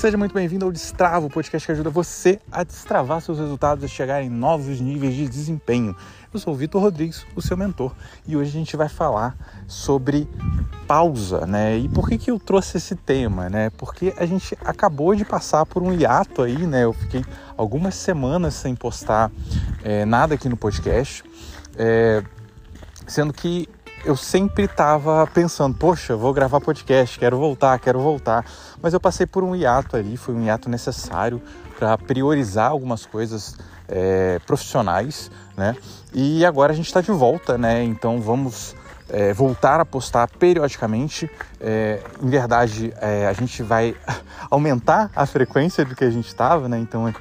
seja muito bem-vindo ao Destravo, o podcast que ajuda você a destravar seus resultados e chegar em novos níveis de desempenho. Eu sou o Vitor Rodrigues, o seu mentor, e hoje a gente vai falar sobre pausa, né? E por que, que eu trouxe esse tema, né? Porque a gente acabou de passar por um hiato aí, né? Eu fiquei algumas semanas sem postar é, nada aqui no podcast, é, sendo que eu sempre estava pensando, poxa, vou gravar podcast, quero voltar, quero voltar. Mas eu passei por um hiato ali, foi um hiato necessário para priorizar algumas coisas é, profissionais, né? E agora a gente está de volta, né? Então vamos é, voltar a postar periodicamente. É, em verdade, a gente vai aumentar a frequência do que a gente estava, né? Então,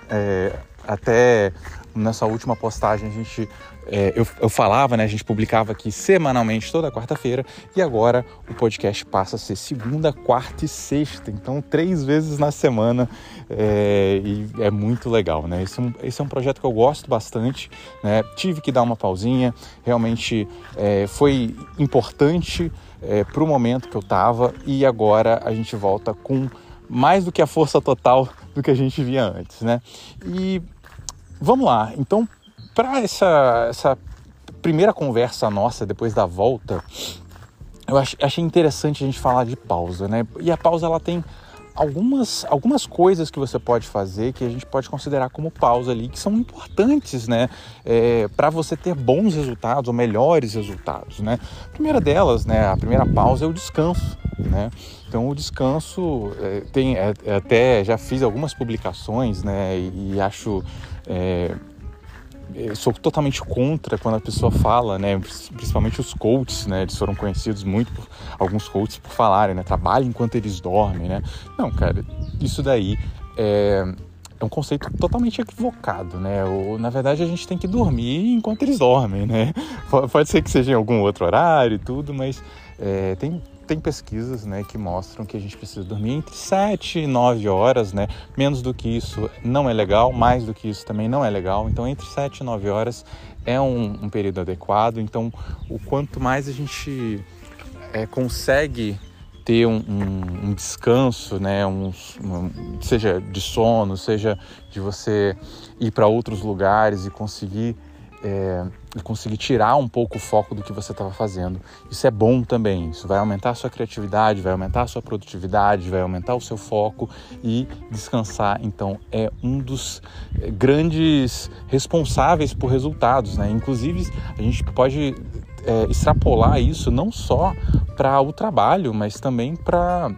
até nessa última postagem a gente é, eu, eu, falava, né? A gente publicava aqui semanalmente toda quarta-feira e agora o podcast passa a ser segunda, quarta e sexta, então três vezes na semana é, e é muito legal, né? Esse, é esse, é um projeto que eu gosto bastante, né? Tive que dar uma pausinha, realmente é, foi importante é, para o momento que eu estava e agora a gente volta com mais do que a força total do que a gente via antes, né? E vamos lá, então para essa, essa primeira conversa nossa depois da volta, eu achei interessante a gente falar de pausa, né? E a pausa ela tem algumas, algumas coisas que você pode fazer que a gente pode considerar como pausa ali, que são importantes, né? É, para você ter bons resultados ou melhores resultados, né? A primeira delas, né? A primeira pausa é o descanso, né? Então o descanso é, tem é, até já fiz algumas publicações, né? E, e acho é, eu sou totalmente contra quando a pessoa fala, né, principalmente os coaches, né, eles foram conhecidos muito por alguns coaches por falarem, né, trabalhe enquanto eles dormem, né. Não, cara, isso daí é, é um conceito totalmente equivocado, né? Na verdade, a gente tem que dormir enquanto eles dormem, né? Pode ser que seja em algum outro horário e tudo, mas é, tem tem pesquisas né, que mostram que a gente precisa dormir entre 7 e 9 horas, né? Menos do que isso não é legal, mais do que isso também não é legal. Então, entre 7 e 9 horas é um, um período adequado. Então, o quanto mais a gente é, consegue ter um, um, um descanso, né? Um, seja de sono, seja de você ir para outros lugares e conseguir é, conseguir tirar um pouco o foco do que você estava fazendo. Isso é bom também. Isso vai aumentar a sua criatividade, vai aumentar a sua produtividade, vai aumentar o seu foco e descansar. Então é um dos é, grandes responsáveis por resultados, né? Inclusive a gente pode é, extrapolar isso não só para o trabalho, mas também para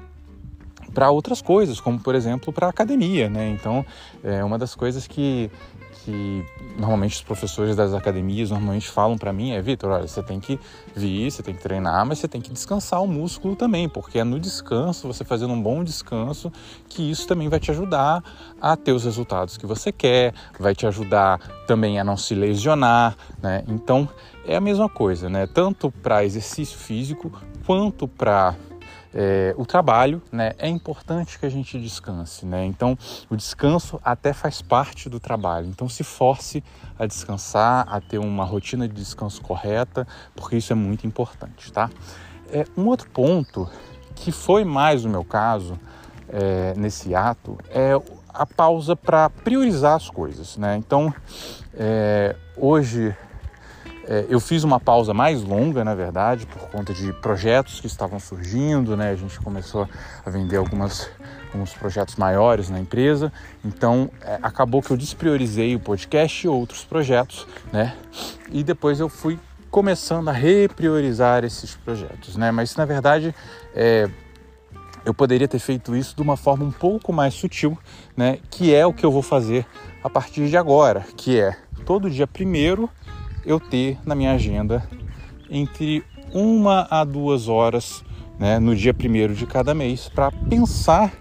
para outras coisas, como por exemplo para academia, né? Então, é uma das coisas que que normalmente os professores das academias normalmente falam para mim é, Vitor, olha, você tem que vir, você tem que treinar, mas você tem que descansar o músculo também, porque é no descanso, você fazendo um bom descanso, que isso também vai te ajudar a ter os resultados que você quer, vai te ajudar também a não se lesionar, né? Então, é a mesma coisa, né? Tanto para exercício físico quanto para é, o trabalho, né, é importante que a gente descanse, né? Então, o descanso até faz parte do trabalho. Então, se force a descansar, a ter uma rotina de descanso correta, porque isso é muito importante, tá? É, um outro ponto que foi mais o meu caso é, nesse ato é a pausa para priorizar as coisas, né? Então, é, hoje é, eu fiz uma pausa mais longa, na verdade, por conta de projetos que estavam surgindo, né? A gente começou a vender algumas, alguns projetos maiores na empresa, então é, acabou que eu despriorizei o podcast e outros projetos, né? E depois eu fui começando a repriorizar esses projetos, né? Mas na verdade é, eu poderia ter feito isso de uma forma um pouco mais sutil, né? Que é o que eu vou fazer a partir de agora, que é todo dia primeiro eu ter na minha agenda entre uma a duas horas né, no dia primeiro de cada mês para pensar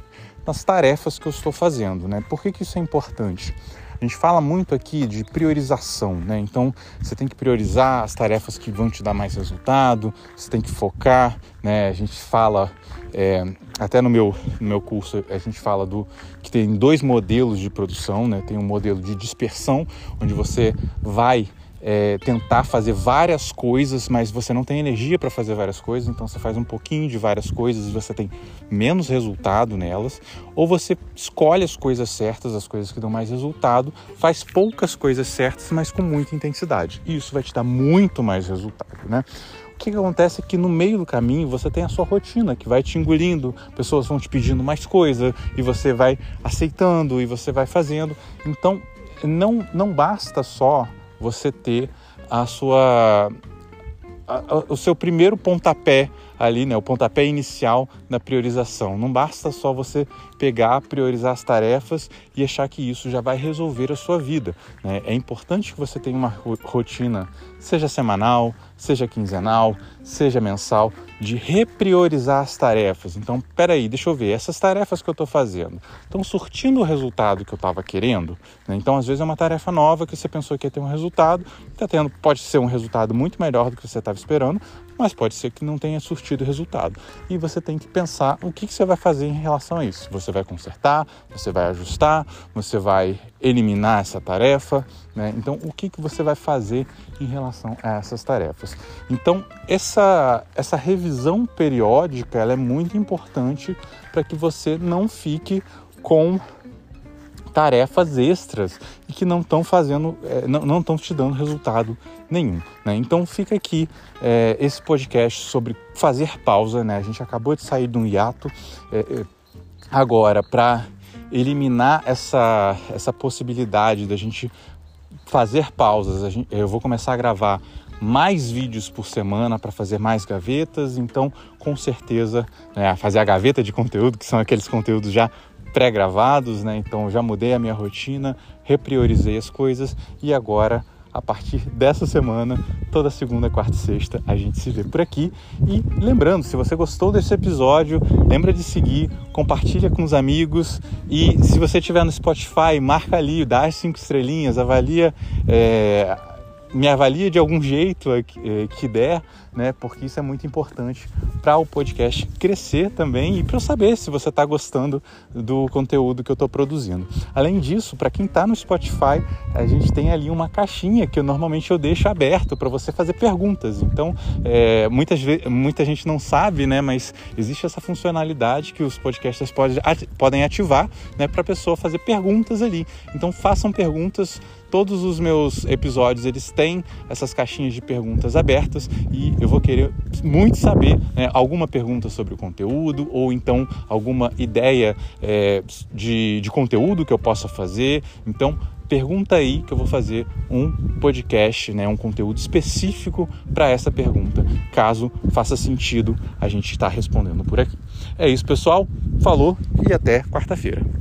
nas tarefas que eu estou fazendo. Né? Por que, que isso é importante? A gente fala muito aqui de priorização, né? Então você tem que priorizar as tarefas que vão te dar mais resultado, você tem que focar, né? A gente fala é, até no meu, no meu curso a gente fala do que tem dois modelos de produção, né? Tem um modelo de dispersão, onde você vai é, tentar fazer várias coisas, mas você não tem energia para fazer várias coisas, então você faz um pouquinho de várias coisas e você tem menos resultado nelas, ou você escolhe as coisas certas, as coisas que dão mais resultado, faz poucas coisas certas, mas com muita intensidade. E isso vai te dar muito mais resultado, né? O que, que acontece é que no meio do caminho você tem a sua rotina que vai te engolindo, pessoas vão te pedindo mais coisa e você vai aceitando e você vai fazendo. Então não, não basta só você ter a sua o seu primeiro pontapé ali, né, o pontapé inicial na priorização. Não basta só você pegar, priorizar as tarefas e achar que isso já vai resolver a sua vida. Né? É importante que você tenha uma rotina, seja semanal, seja quinzenal, seja mensal, de repriorizar as tarefas. Então, peraí, deixa eu ver, essas tarefas que eu estou fazendo estão surtindo o resultado que eu estava querendo? Né? Então, às vezes é uma tarefa nova que você pensou que ia ter um resultado, está tendo, pode ser um resultado muito melhor do que você estava esperando, mas pode ser que não tenha surtido resultado. E você tem que pensar o que, que você vai fazer em relação a isso. Você vai consertar, você vai ajustar, você vai eliminar essa tarefa, né? Então, o que, que você vai fazer em relação a essas tarefas? Então, essa, essa revisão periódica ela é muito importante para que você não fique com tarefas extras e que não estão fazendo, é, não estão te dando resultado nenhum. Né? Então fica aqui é, esse podcast sobre fazer pausa. Né? A gente acabou de sair de um hiato é, é agora para eliminar essa, essa possibilidade da gente fazer pausas. Gente, eu vou começar a gravar mais vídeos por semana para fazer mais gavetas, então com certeza né, fazer a gaveta de conteúdo, que são aqueles conteúdos já pré-gravados, né? Então já mudei a minha rotina, repriorizei as coisas e agora a partir dessa semana, toda segunda, quarta e sexta, a gente se vê por aqui. E lembrando, se você gostou desse episódio, lembra de seguir, compartilha com os amigos e se você estiver no Spotify, marca ali, dá as cinco estrelinhas, avalia é, me avalia de algum jeito eh, que der, né? Porque isso é muito importante para o podcast crescer também e para eu saber se você está gostando do conteúdo que eu estou produzindo. Além disso, para quem está no Spotify, a gente tem ali uma caixinha que eu, normalmente eu deixo aberto para você fazer perguntas. Então, é, muitas muita gente não sabe, né? Mas existe essa funcionalidade que os podcasters pode, podem ativar, né? Para a pessoa fazer perguntas ali. Então, façam perguntas todos os meus episódios eles têm essas caixinhas de perguntas abertas e eu vou querer muito saber né, alguma pergunta sobre o conteúdo ou então alguma ideia é, de, de conteúdo que eu possa fazer. Então pergunta aí que eu vou fazer um podcast, né, um conteúdo específico para essa pergunta, caso faça sentido a gente estar tá respondendo por aqui. É isso, pessoal. Falou e até quarta-feira.